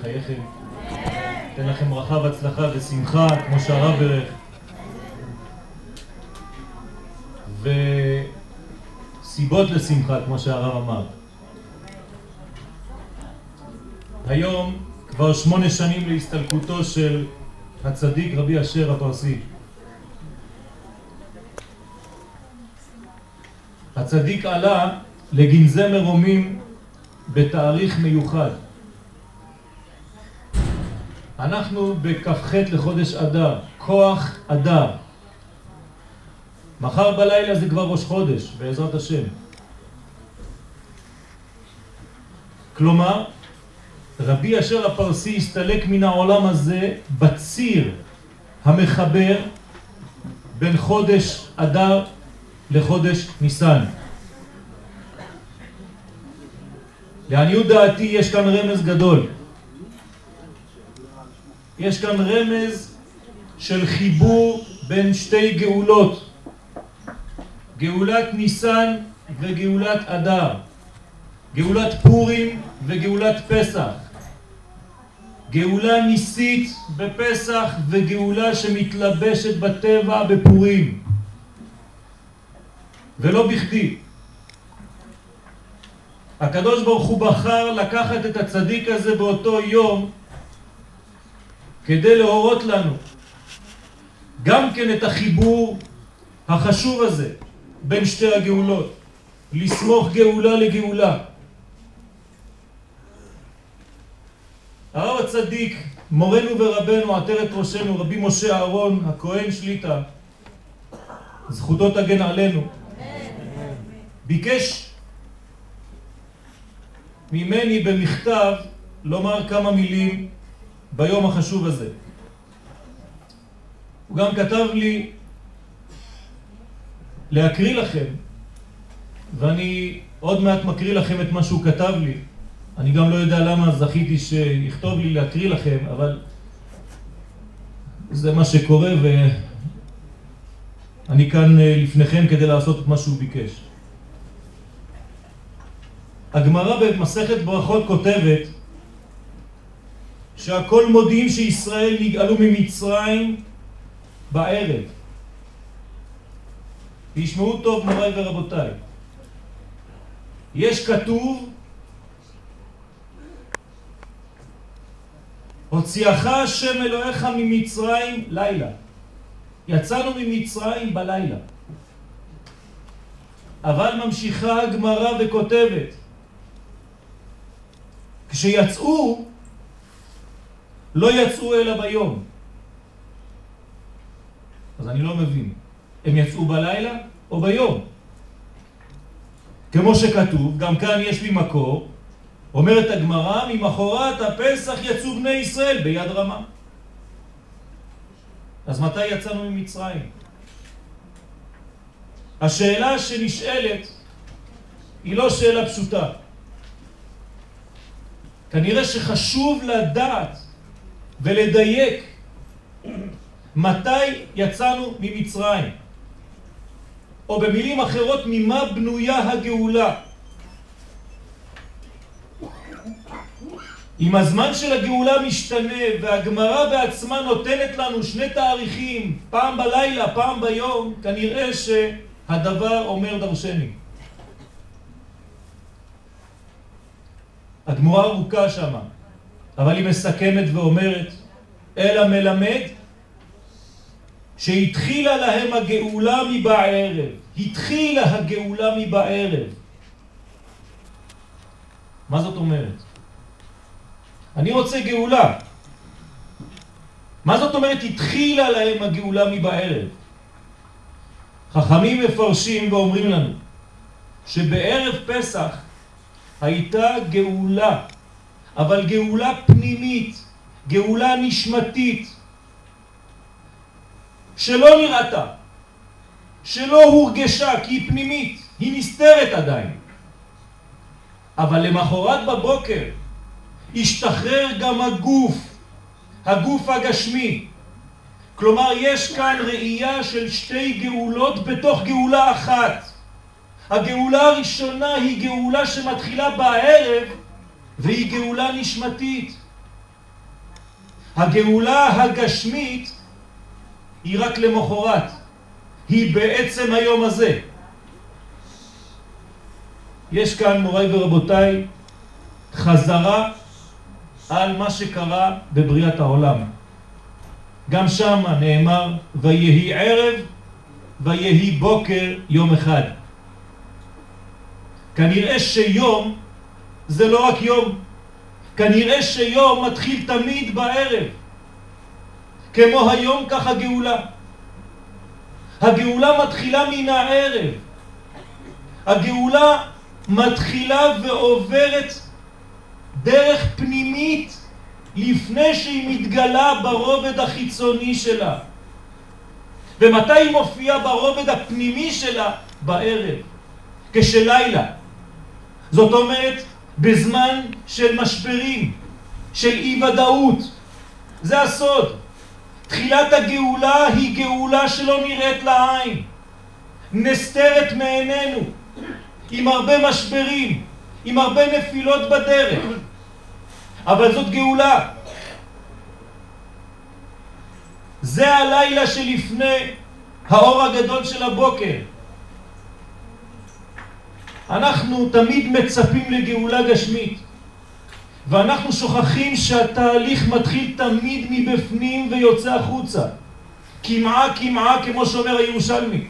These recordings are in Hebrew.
בחייכם. אתן לכם ברכה והצלחה ושמחה, כמו שהרב ברך. וסיבות לשמחה, כמו שהרב אמר. היום כבר שמונה שנים להסתלקותו של הצדיק רבי אשר הפרסי. הצדיק עלה לגנזי מרומים בתאריך מיוחד. אנחנו בכ"ח לחודש אדר, כוח אדר. מחר בלילה זה כבר ראש חודש, בעזרת השם. כלומר, רבי אשר הפרסי הסתלק מן העולם הזה בציר המחבר בין חודש אדר לחודש ניסן. לעניות דעתי יש כאן רמז גדול. יש כאן רמז של חיבור בין שתי גאולות, גאולת ניסן וגאולת אדר, גאולת פורים וגאולת פסח, גאולה ניסית בפסח וגאולה שמתלבשת בטבע בפורים. ולא בכדי. הקדוש ברוך הוא בחר לקחת את הצדיק הזה באותו יום כדי להורות לנו גם כן את החיבור החשוב הזה בין שתי הגאולות, לסמוך גאולה לגאולה. הרב הצדיק, מורנו ורבנו, עטרת ראשנו, רבי משה אהרון, הכהן שליטה, זכותו תגן עלינו, ביקש ממני במכתב לומר כמה מילים ביום החשוב הזה. הוא גם כתב לי להקריא לכם, ואני עוד מעט מקריא לכם את מה שהוא כתב לי. אני גם לא יודע למה זכיתי שיכתוב לי להקריא לכם, אבל זה מה שקורה ואני כאן אה, לפניכם כדי לעשות את מה שהוא ביקש. הגמרא במסכת ברכות כותבת שהכל מודיעים שישראל נגאלו ממצרים בערב. תשמעו טוב מוריי ורבותיי. יש כתוב הוציאך השם אלוהיך ממצרים לילה. יצאנו ממצרים בלילה. אבל ממשיכה הגמרא וכותבת כשיצאו, לא יצאו אלא ביום. אז אני לא מבין. הם יצאו בלילה או ביום? כמו שכתוב, גם כאן יש לי מקור, אומרת הגמרא, ממחורת הפסח יצאו בני ישראל ביד רמה. אז מתי יצאנו ממצרים? השאלה שנשאלת היא לא שאלה פשוטה. כנראה שחשוב לדעת ולדייק מתי יצאנו ממצרים. או במילים אחרות, ממה בנויה הגאולה. אם הזמן של הגאולה משתנה והגמרא בעצמה נותנת לנו שני תאריכים, פעם בלילה, פעם ביום, כנראה שהדבר אומר דרשני. הגמורה ארוכה שמה, אבל היא מסכמת ואומרת, אלא מלמד שהתחילה להם הגאולה מבערב, התחילה הגאולה מבערב. מה זאת אומרת? אני רוצה גאולה. מה זאת אומרת התחילה להם הגאולה מבערב? חכמים מפרשים ואומרים לנו שבערב פסח הייתה גאולה, אבל גאולה פנימית, גאולה נשמתית, שלא נראתה, שלא הורגשה כי היא פנימית, היא נסתרת עדיין. אבל למחרת בבוקר השתחרר גם הגוף, הגוף הגשמי. כלומר, יש כאן ראייה של שתי גאולות בתוך גאולה אחת. הגאולה הראשונה היא גאולה שמתחילה בערב והיא גאולה נשמתית. הגאולה הגשמית היא רק למחרת, היא בעצם היום הזה. יש כאן, מוריי ורבותיי, חזרה על מה שקרה בבריאת העולם. גם שם נאמר, ויהי ערב ויהי בוקר יום אחד. כנראה שיום זה לא רק יום, כנראה שיום מתחיל תמיד בערב. כמו היום כך הגאולה. הגאולה מתחילה מן הערב. הגאולה מתחילה ועוברת דרך פנימית לפני שהיא מתגלה ברובד החיצוני שלה. ומתי היא מופיעה ברובד הפנימי שלה? בערב, כשלילה. זאת אומרת, בזמן של משברים, של אי ודאות. זה הסוד. תחילת הגאולה היא גאולה שלא נראית לעין, נסתרת מעינינו, עם הרבה משברים, עם הרבה נפילות בדרך. אבל זאת גאולה. זה הלילה שלפני האור הגדול של הבוקר. אנחנו תמיד מצפים לגאולה גשמית, ואנחנו שוכחים שהתהליך מתחיל תמיד מבפנים ויוצא החוצה. כמעה כמעה כמו שאומר הירושלמי.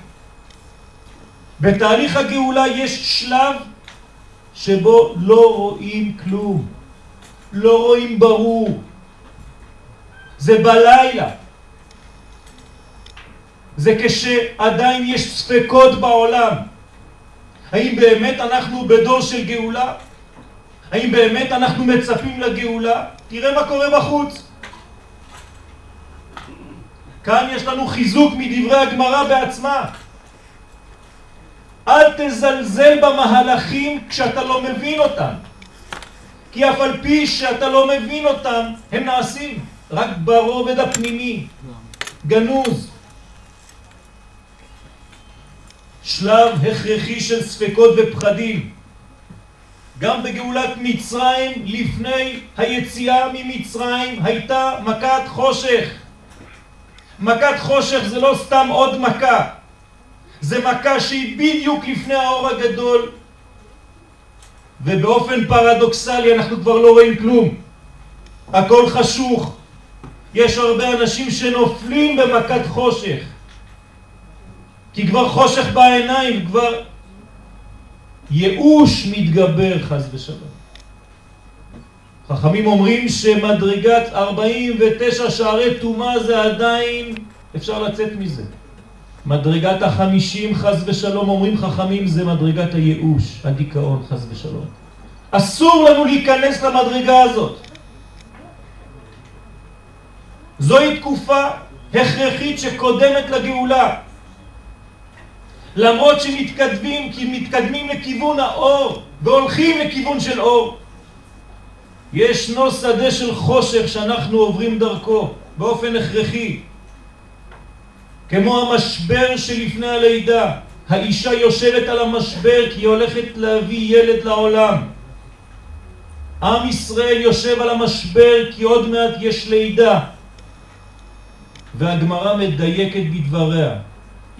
בתהליך הגאולה יש שלב שבו לא רואים כלום, לא רואים ברור. זה בלילה. זה כשעדיין יש ספקות בעולם. האם באמת אנחנו בדור של גאולה? האם באמת אנחנו מצפים לגאולה? תראה מה קורה בחוץ. כאן יש לנו חיזוק מדברי הגמרא בעצמה. אל תזלזל במהלכים כשאתה לא מבין אותם. כי אף על פי שאתה לא מבין אותם, הם נעשים רק ברובד הפנימי, גנוז. שלב הכרחי של ספקות ופחדים. גם בגאולת מצרים, לפני היציאה ממצרים, הייתה מכת חושך. מכת חושך זה לא סתם עוד מכה, זה מכה שהיא בדיוק לפני האור הגדול, ובאופן פרדוקסלי אנחנו כבר לא רואים כלום. הכל חשוך. יש הרבה אנשים שנופלים במכת חושך. כי כבר חושך בעיניים, כבר ייאוש מתגבר חז ושלום. חכמים אומרים שמדרגת 49 שערי תומה זה עדיין, אפשר לצאת מזה. מדרגת החמישים חז ושלום אומרים חכמים זה מדרגת הייאוש, הדיכאון חז ושלום. אסור לנו להיכנס למדרגה הזאת. זוהי תקופה הכרחית שקודמת לגאולה. למרות שמתקדמים, כי מתקדמים לכיוון האור והולכים לכיוון של אור. ישנו שדה של חושך שאנחנו עוברים דרכו באופן הכרחי. כמו המשבר שלפני הלידה. האישה יושבת על המשבר כי היא הולכת להביא ילד לעולם. עם ישראל יושב על המשבר כי עוד מעט יש לידה. והגמרא מדייקת בדבריה.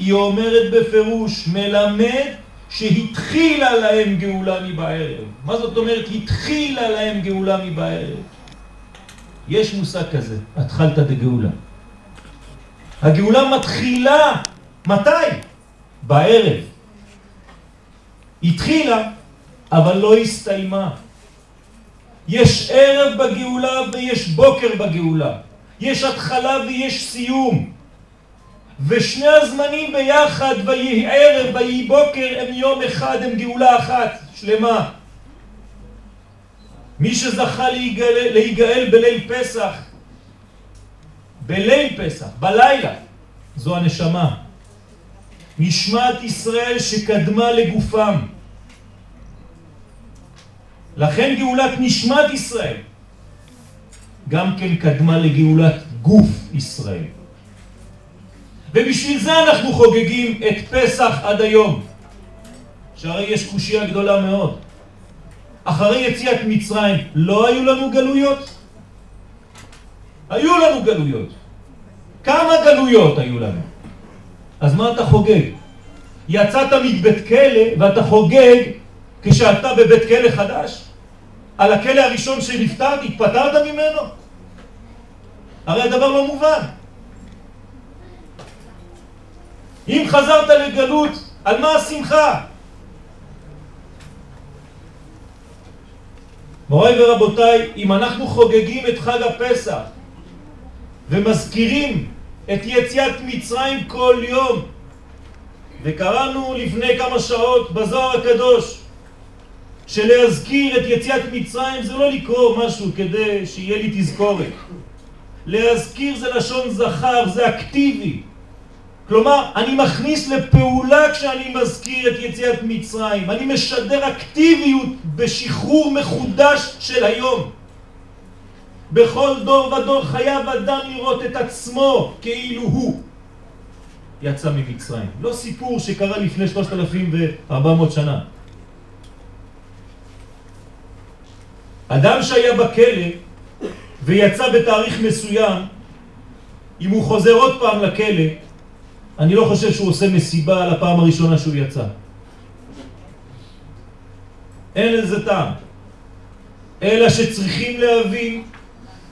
היא אומרת בפירוש, מלמד שהתחילה להם גאולה מבערב. מה זאת אומרת התחילה להם גאולה מבערב? יש מושג כזה, התחלת דגאולה. הגאולה מתחילה, מתי? בערב. התחילה, אבל לא הסתיימה. יש ערב בגאולה ויש בוקר בגאולה. יש התחלה ויש סיום. ושני הזמנים ביחד, ויהי ערב, ויהי בוקר, הם יום אחד, הם גאולה אחת, שלמה. מי שזכה להיגאל, להיגאל בליל פסח, בליל פסח, בלילה, זו הנשמה. נשמת ישראל שקדמה לגופם. לכן גאולת נשמת ישראל גם כן קדמה לגאולת גוף ישראל. ובשביל זה אנחנו חוגגים את פסח עד היום. שהרי יש קושייה גדולה מאוד. אחרי יציאת מצרים לא היו לנו גלויות? היו לנו גלויות. כמה גלויות היו לנו? אז מה אתה חוגג? יצאת מבית כלא ואתה חוגג כשאתה בבית כלא חדש? על הכלא הראשון שנפטרת, התפטרת ממנו? הרי הדבר לא מובן. אם חזרת לגלות, על מה השמחה? מוריי ורבותיי, אם אנחנו חוגגים את חג הפסח ומזכירים את יציאת מצרים כל יום, וקראנו לפני כמה שעות בזוהר הקדוש שלהזכיר את יציאת מצרים זה לא לקרוא משהו כדי שיהיה לי תזכורת. להזכיר זה לשון זכר, זה אקטיבי. כלומר, אני מכניס לפעולה כשאני מזכיר את יציאת מצרים. אני משדר אקטיביות בשחרור מחודש של היום. בכל דור ודור חייב אדם לראות את עצמו כאילו הוא יצא ממצרים. לא סיפור שקרה לפני 3,400 שנה. אדם שהיה בכלא ויצא בתאריך מסוים, אם הוא חוזר עוד פעם לכלא, אני לא חושב שהוא עושה מסיבה על הפעם הראשונה שהוא יצא. אין לזה טעם. אלא שצריכים להבין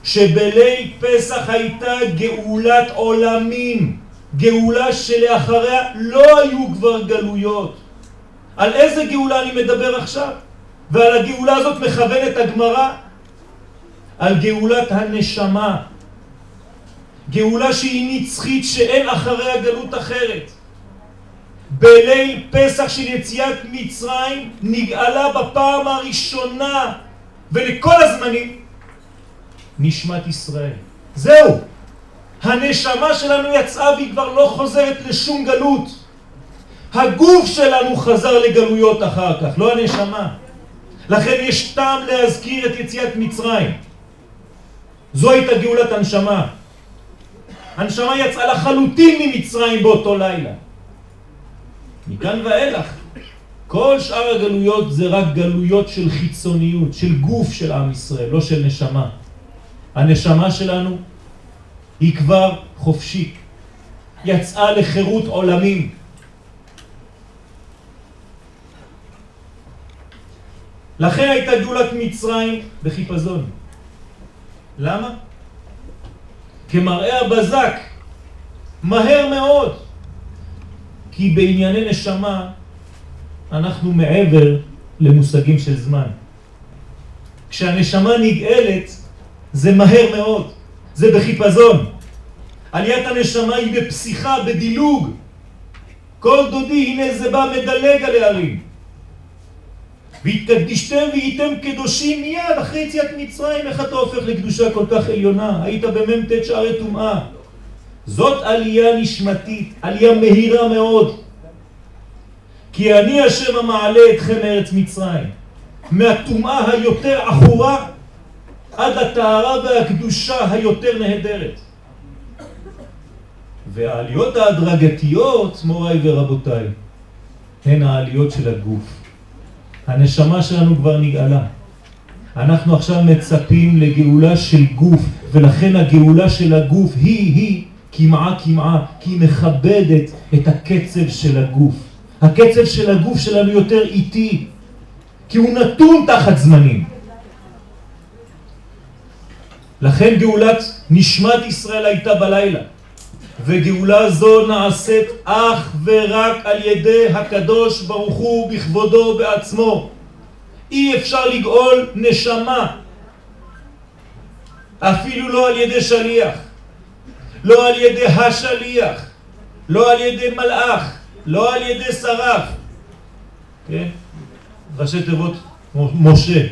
שבליל פסח הייתה גאולת עולמים, גאולה שלאחריה לא היו כבר גלויות. על איזה גאולה אני מדבר עכשיו? ועל הגאולה הזאת מכוונת הגמרא על גאולת הנשמה. גאולה שהיא נצחית שאין אחריה גלות אחרת. בליל פסח של יציאת מצרים נגאלה בפעם הראשונה ולכל הזמנים נשמת ישראל. זהו. הנשמה שלנו יצאה והיא כבר לא חוזרת לשום גלות. הגוף שלנו חזר לגלויות אחר כך, לא הנשמה. לכן יש טעם להזכיר את יציאת מצרים. זו הייתה גאולת הנשמה. הנשמה יצאה לחלוטין ממצרים באותו לילה. מכאן ואילך, כל שאר הגלויות זה רק גלויות של חיצוניות, של גוף של עם ישראל, לא של נשמה. הנשמה שלנו היא כבר חופשית, יצאה לחירות עולמים. לכן הייתה גאולת מצרים בחיפזון. למה? כמראה הבזק, מהר מאוד. כי בענייני נשמה אנחנו מעבר למושגים של זמן. כשהנשמה נגאלת זה מהר מאוד, זה בחיפזון. עליית הנשמה היא בפסיכה, בדילוג. כל דודי, הנה זה בא מדלג על הערים. והתקדישתם והייתם קדושים מיד אחרי יציאת מצרים, איך אתה הופך לקדושה כל כך עליונה? היית במ"ט שערי טומאה. זאת עלייה נשמתית, עלייה מהירה מאוד. כי אני השם המעלה אתכם מארץ מצרים. מהטומאה היותר עכורה עד הטהרה והקדושה היותר נהדרת. והעליות ההדרגתיות, מוריי ורבותיי, הן העליות של הגוף. הנשמה שלנו כבר נגאלה. אנחנו עכשיו מצפים לגאולה של גוף, ולכן הגאולה של הגוף היא-היא כמעה כמעה, כי היא מכבדת את הקצב של הגוף. הקצב של הגוף שלנו יותר איטי, כי הוא נתון תחת זמנים. לכן גאולת נשמת ישראל הייתה בלילה, וגאולה זו נעשית אך ורק על ידי הקדוש ברוך הוא בכבודו בעצמו. אי אפשר לגאול נשמה, אפילו לא על ידי שליח, לא על ידי השליח, לא על ידי מלאך, לא על ידי שרף. כן? ראשי תיבות משה.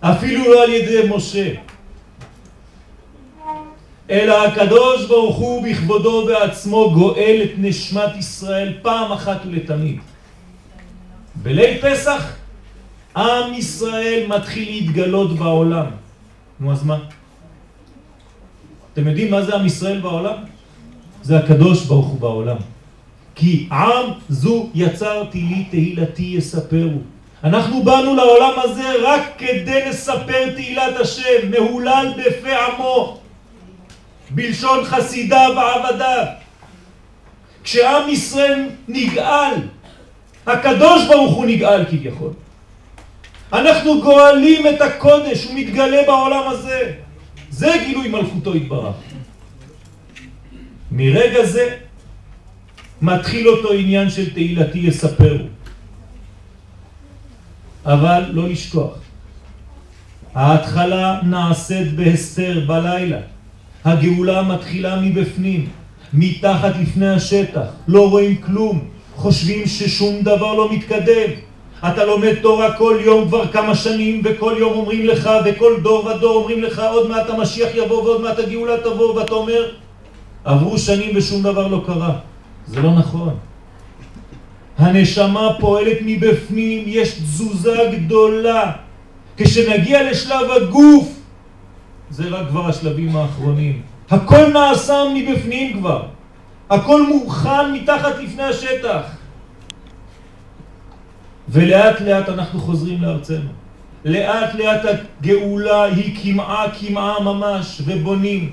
אפילו לא על ידי משה. אלא הקדוש ברוך הוא בכבודו בעצמו גואל את נשמת ישראל פעם אחת ולתמיד. בליל פסח עם ישראל מתחיל להתגלות בעולם. נו אז מה? אתם יודעים מה זה עם ישראל בעולם? זה הקדוש ברוך הוא בעולם. כי עם זו יצרתי לי תהילתי יספרו. אנחנו באנו לעולם הזה רק כדי לספר תהילת השם, מהולל בפה עמו, בלשון חסידה ועבדה. כשעם ישראל נגאל, הקדוש ברוך הוא נגאל כביכול. אנחנו גואלים את הקודש, הוא מתגלה בעולם הזה. זה גילוי מלכותו יתברך. מרגע זה מתחיל אותו עניין של תהילתי יספרו. אבל לא לשכוח. ההתחלה נעשית בהסתר בלילה. הגאולה מתחילה מבפנים, מתחת לפני השטח, לא רואים כלום, חושבים ששום דבר לא מתקדם. אתה לומד תורה כל יום כבר כמה שנים, וכל יום אומרים לך, וכל דור ודור אומרים לך, עוד מעט המשיח יבוא ועוד מעט הגאולה תבוא, ואתה אומר, עברו שנים ושום דבר לא קרה. זה לא נכון. הנשמה פועלת מבפנים, יש תזוזה גדולה. כשנגיע לשלב הגוף, זה רק כבר השלבים האחרונים. הכל נעשה מבפנים כבר. הכל מוכן מתחת לפני השטח. ולאט לאט אנחנו חוזרים לארצנו. לאט לאט הגאולה היא כמעה כמעה ממש, ובונים.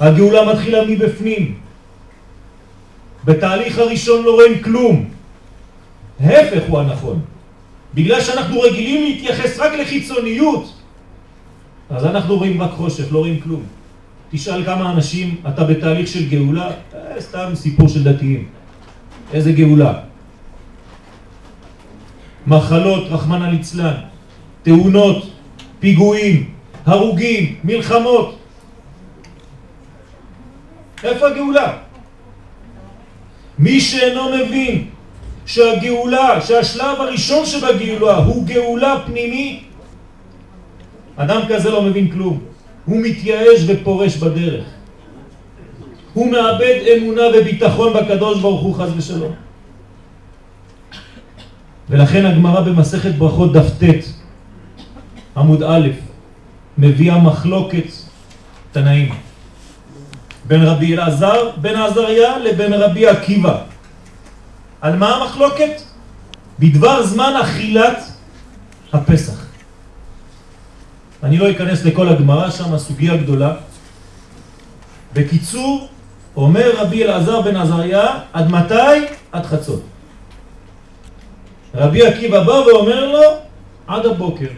הגאולה מתחילה מבפנים. בתהליך הראשון לא רואים כלום. ההפך הוא הנכון. בגלל שאנחנו רגילים להתייחס רק לחיצוניות, אז אנחנו רואים רק חושך, לא רואים כלום. תשאל כמה אנשים, אתה בתהליך של גאולה, אה, סתם סיפור של דתיים. איזה גאולה? מחלות, רחמנא ליצלן, תאונות, פיגועים, הרוגים, מלחמות. איפה הגאולה? מי שאינו מבין שהגאולה, שהשלב הראשון שבגאולה הוא גאולה פנימית, אדם כזה לא מבין כלום. הוא מתייאש ופורש בדרך. הוא מאבד אמונה וביטחון בקדוש ברוך הוא חז ושלום. ולכן הגמרא במסכת ברכות דף ט' עמוד א' מביאה מחלוקת תנאים בין רבי אלעזר בן עזריה לבין רבי עקיבא. על מה המחלוקת? בדבר זמן אכילת הפסח. אני לא אכנס לכל הגמרא שם, הסוגיה גדולה. בקיצור, אומר רבי אלעזר בן עזריה, עד מתי? עד חצות. רבי עקיבא בא ואומר לו, עד הבוקר.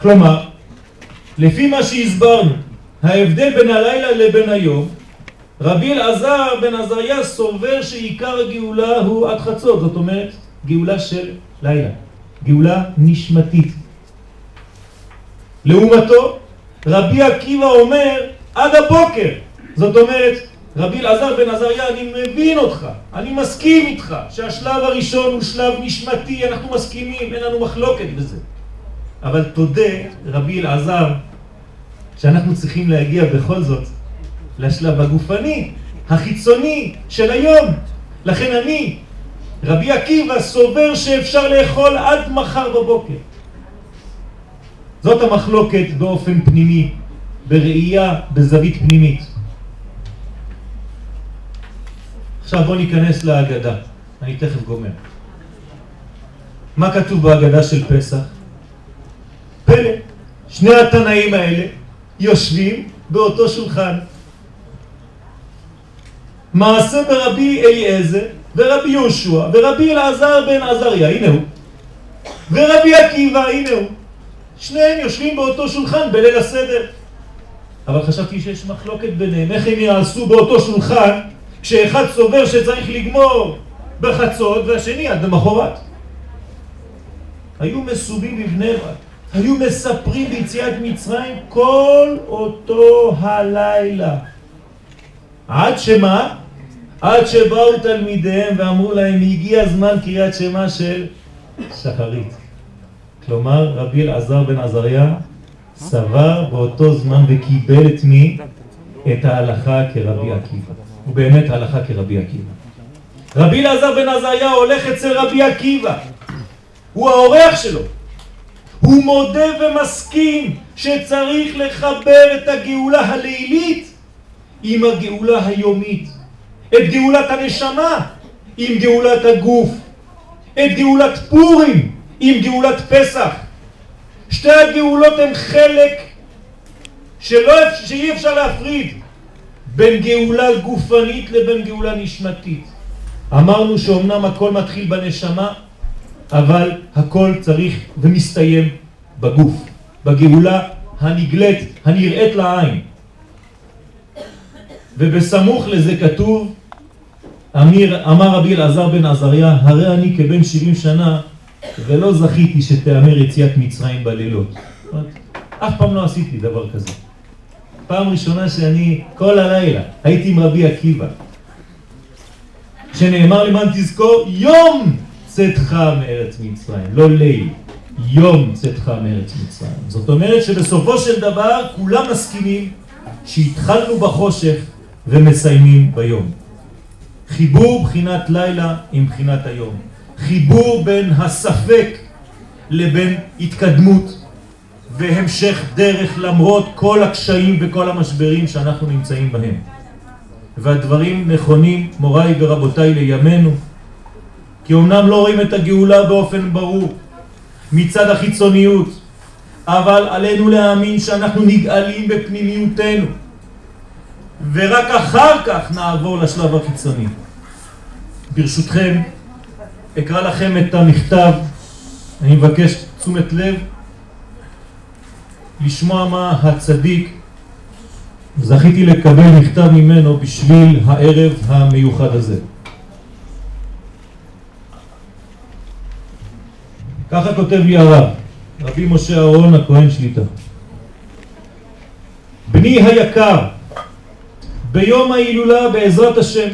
כלומר, לפי מה שהסברנו, ההבדל בין הלילה לבין היום, רבי אלעזר בן עזריה סובר שעיקר הגאולה הוא עד חצות, זאת אומרת גאולה של לילה, גאולה נשמתית. לעומתו, רבי עקיבא אומר עד הבוקר, זאת אומרת רבי אלעזר בן עזריה, אני מבין אותך, אני מסכים איתך שהשלב הראשון הוא שלב נשמתי, אנחנו מסכימים, אין לנו מחלוקת בזה. אבל תודה, רבי אלעזר, שאנחנו צריכים להגיע בכל זאת לשלב הגופני, החיצוני של היום. לכן אני, רבי עקיבא, סובר שאפשר לאכול עד מחר בבוקר. זאת המחלוקת באופן פנימי, בראייה, בזווית פנימית. עכשיו בואו ניכנס להגדה, אני תכף גומר. מה כתוב בהגדה של פסח? פלא, שני התנאים האלה יושבים באותו שולחן. מעשה ברבי אליעזר ורבי יהושע ורבי אלעזר בן עזריה, הנה הוא. ורבי עקיבא, הנה הוא. שניהם יושבים באותו שולחן בליל הסדר. אבל חשבתי שיש מחלוקת ביניהם, איך הם יעשו באותו שולחן כשאחד סובר שצריך לגמור בחצות והשני עד למחרת. היו מסובים בבני ברק. היו מספרים ביציאת מצרים כל אותו הלילה. עד שמה? עד שבאו תלמידיהם ואמרו להם, הגיע זמן קריאת שמה של שחרית. כלומר, רבי אלעזר בן עזריה סבר באותו זמן וקיבל את מי? את ההלכה כרבי עקיבא. הוא באמת ההלכה כרבי עקיבא. רבי אלעזר בן עזריה הולך אצל רבי עקיבא. הוא האורח שלו. הוא מודה ומסכים שצריך לחבר את הגאולה הלילית עם הגאולה היומית, את גאולת הנשמה, עם גאולת הגוף, את גאולת פורים עם גאולת פסח. שתי הגאולות הן חלק שלא, שאי אפשר להפריד בין גאולה גופנית לבין גאולה נשמתית. אמרנו שאומנם הכל מתחיל בנשמה, אבל הכל צריך ומסתיים בגוף, בגאולה הנגלית, הנראית לעין. ובסמוך לזה כתוב, אמיר, אמר רבי אלעזר בן עזריה, הרי אני כבן 70 שנה ולא זכיתי שתאמר יציאת מצרים בלילות. אף פעם לא עשיתי דבר כזה. פעם ראשונה שאני כל הלילה הייתי עם רבי עקיבא, שנאמר למען תזכור יום צאתך מארץ מצרים, לא ליל, יום צאתך מארץ מצרים. זאת אומרת שבסופו של דבר כולם מסכימים שהתחלנו בחושך ומסיימים ביום. חיבור בחינת לילה עם בחינת היום. חיבור בין הספק לבין התקדמות והמשך דרך למרות כל הקשיים וכל המשברים שאנחנו נמצאים בהם. והדברים נכונים, מוריי ורבותיי, לימינו, כי אמנם לא רואים את הגאולה באופן ברור מצד החיצוניות, אבל עלינו להאמין שאנחנו נגאלים בפנימיותנו, ורק אחר כך נעבור לשלב החיצוני. ברשותכם, אקרא לכם את המכתב, אני מבקש תשומת לב לשמוע מה הצדיק, זכיתי לקבל מכתב ממנו בשביל הערב המיוחד הזה. ככה כותב לי הרב, רבי משה אהרון הכהן שליטה. בני היקר, ביום ההילולה בעזרת השם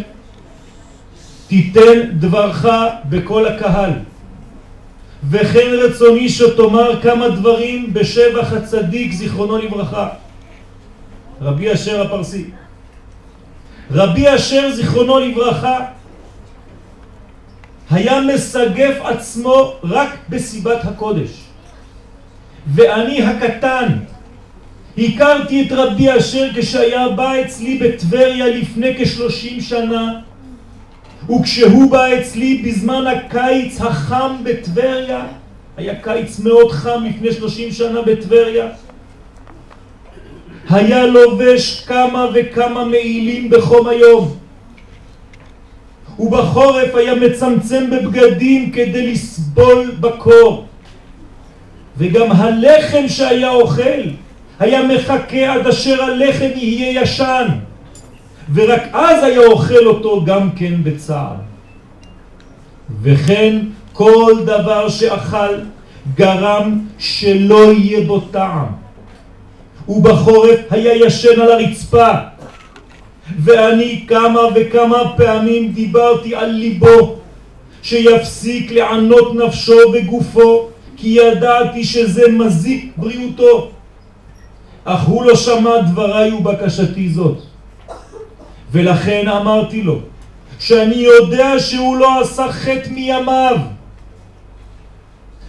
תיתן דברך בכל הקהל. וכן רצוני שתאמר כמה דברים בשבח הצדיק זיכרונו לברכה. רבי אשר הפרסי. רבי אשר זיכרונו לברכה היה מסגף עצמו רק בסיבת הקודש. ואני הקטן הכרתי את רבי אשר כשהיה בא אצלי בטבריה לפני כשלושים שנה וכשהוא בא אצלי בזמן הקיץ החם בטבריה, היה קיץ מאוד חם לפני שלושים שנה בטבריה, היה לובש כמה וכמה מעילים בחום היום. ובחורף היה מצמצם בבגדים כדי לסבול בקור. וגם הלחם שהיה אוכל היה מחכה עד אשר הלחם יהיה ישן. ורק אז היה אוכל אותו גם כן בצער. וכן כל דבר שאכל גרם שלא יהיה בו טעם. ובחורף היה ישן על הרצפה. ואני כמה וכמה פעמים דיברתי על ליבו שיפסיק לענות נפשו וגופו כי ידעתי שזה מזיק בריאותו. אך הוא לא שמע דבריי ובקשתי זאת. ולכן אמרתי לו שאני יודע שהוא לא עשה חטא מימיו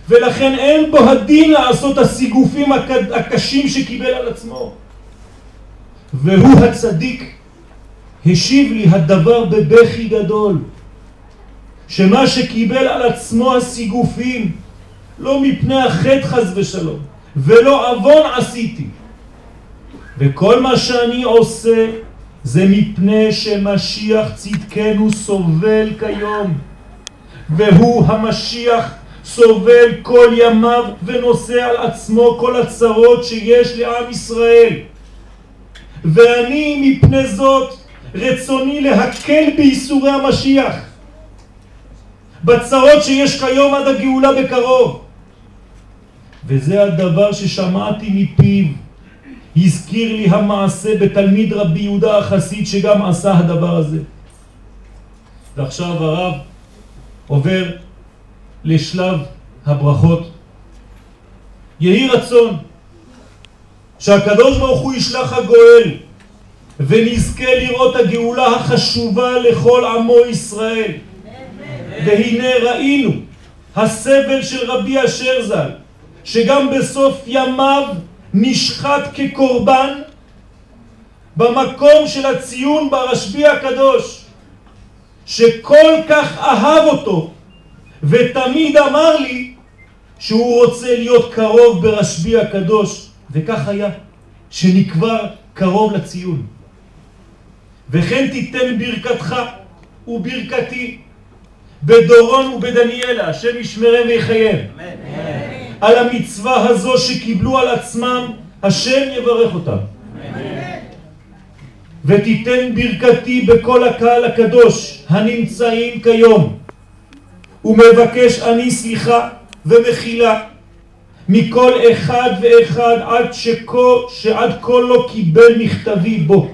ולכן אין בו הדין לעשות הסיגופים הקשים שקיבל על עצמו והוא הצדיק השיב לי הדבר בבכי גדול שמה שקיבל על עצמו הסיגופים לא מפני החטא חז ושלום ולא אבון עשיתי וכל מה שאני עושה זה מפני שמשיח צדקנו סובל כיום. והוא המשיח סובל כל ימיו ונושא על עצמו כל הצרות שיש לעם ישראל. ואני מפני זאת רצוני להקל בייסורי המשיח. בצרות שיש כיום עד הגאולה בקרוב. וזה הדבר ששמעתי מפיו הזכיר לי המעשה בתלמיד רבי יהודה החסיד שגם עשה הדבר הזה. ועכשיו הרב עובר לשלב הברכות. יהי רצון שהקדוש ברוך הוא ישלח הגואל ונזכה לראות הגאולה החשובה לכל עמו ישראל. והנה ראינו הסבל של רבי אשר ז"ל, שגם בסוף ימיו נשחט כקורבן במקום של הציון ברשב"י הקדוש שכל כך אהב אותו ותמיד אמר לי שהוא רוצה להיות קרוב ברשבי הקדוש, וכך היה, שנקבר קרוב לציון. וכן תיתן ברכתך וברכתי בדורון ובדניאלה, השם ישמרם ויחייב. על המצווה הזו שקיבלו על עצמם, השם יברך אותם. ותיתן ברכתי בכל הקהל הקדוש הנמצאים כיום, ומבקש אני סליחה ומחילה מכל אחד ואחד עד, שכו, שעד כה לא קיבל מכתבי בו.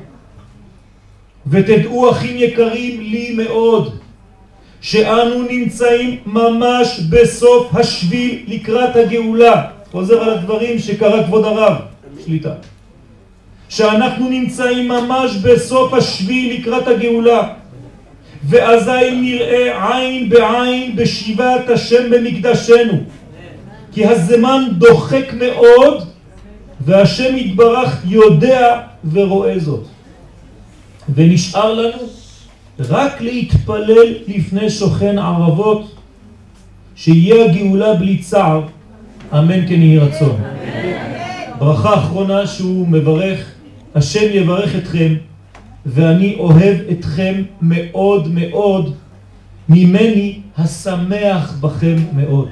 ותדעו אחים יקרים לי מאוד, שאנו נמצאים ממש בסוף השביל לקראת הגאולה. חוזר על הדברים שקרא כבוד הרב, שליטה. שאנחנו נמצאים ממש בסוף השביל לקראת הגאולה. ואזי נראה עין בעין בשיבת השם במקדשנו. כי הזמן דוחק מאוד והשם יתברך יודע ורואה זאת. ונשאר לנו רק להתפלל לפני שוכן ערבות שיהיה הגאולה בלי צער, אמן כן יהי רצון. ברכה אחרונה שהוא מברך, השם יברך אתכם ואני אוהב אתכם מאוד מאוד, ממני השמח בכם מאוד.